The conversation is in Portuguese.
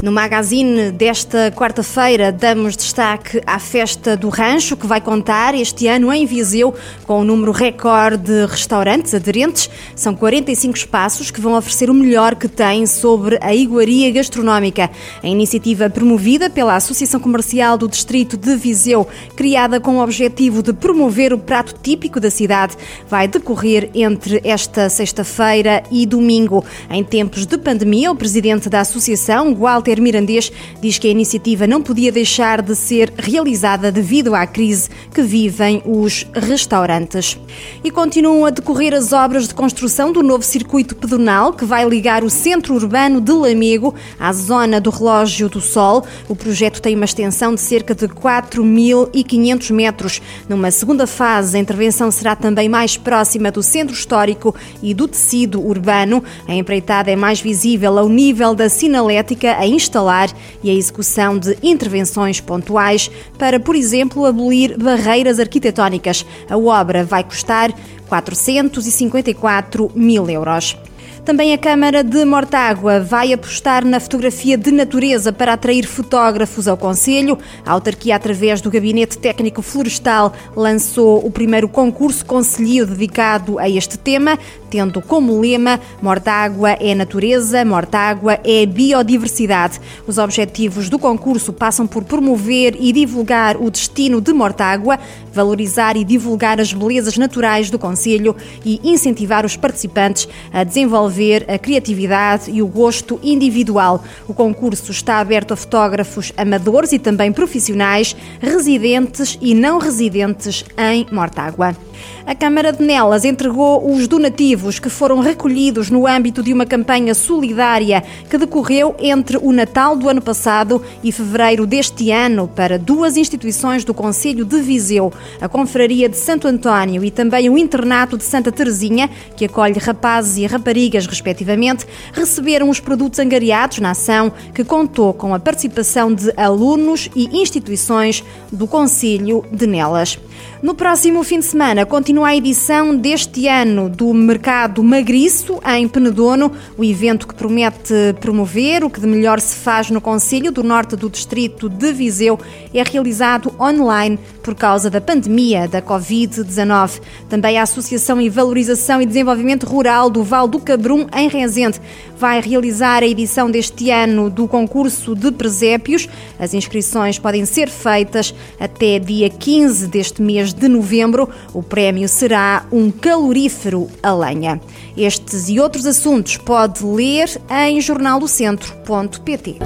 No magazine desta quarta-feira damos destaque à festa do Rancho, que vai contar este ano em Viseu com um número recorde de restaurantes aderentes. São 45 espaços que vão oferecer o melhor que têm sobre a iguaria gastronómica. A iniciativa promovida pela Associação Comercial do Distrito de Viseu, criada com o objetivo de promover o prato típico da cidade, vai decorrer entre esta sexta-feira e domingo. Em tempos de pandemia, o presidente da associação, Walter Walter Mirandês diz que a iniciativa não podia deixar de ser realizada devido à crise que vivem os restaurantes. E continuam a decorrer as obras de construção do novo circuito pedonal que vai ligar o centro urbano de Lamego à zona do Relógio do Sol. O projeto tem uma extensão de cerca de 4.500 metros. Numa segunda fase, a intervenção será também mais próxima do centro histórico e do tecido urbano. A empreitada é mais visível ao nível da sinalética em instalar e a execução de intervenções pontuais para, por exemplo, abolir barreiras arquitetónicas. A obra vai custar 454 mil euros. Também a Câmara de Mortágua vai apostar na fotografia de natureza para atrair fotógrafos ao Conselho. A autarquia, através do Gabinete Técnico Florestal, lançou o primeiro concurso conselhio dedicado a este tema, tendo como lema Mortágua é natureza, Mortágua é biodiversidade. Os objetivos do concurso passam por promover e divulgar o destino de Mortágua, valorizar e divulgar as belezas naturais do Conselho e incentivar os participantes a desenvolver a criatividade e o gosto individual. O concurso está aberto a fotógrafos amadores e também profissionais, residentes e não residentes em Mortágua. A Câmara de Nelas entregou os donativos que foram recolhidos no âmbito de uma campanha solidária que decorreu entre o Natal do ano passado e fevereiro deste ano para duas instituições do Conselho de Viseu, a Confraria de Santo António e também o Internato de Santa Teresinha, que acolhe rapazes e raparigas respectivamente, receberam os produtos angariados na ação que contou com a participação de alunos e instituições do Conselho de Nelas. No próximo fim de semana continua a edição deste ano do Mercado Magriço em Penedono, o evento que promete promover o que de melhor se faz no Conselho do Norte do Distrito de Viseu é realizado online por causa da pandemia da Covid-19. Também a Associação e Valorização e Desenvolvimento Rural do Val do Cabrum em Rezende vai realizar a edição deste ano do concurso de presépios. As inscrições podem ser feitas até dia 15 deste mês de novembro. O prémio será um calorífero a lenha. Estes e outros assuntos pode ler em jornaldocentro.pt.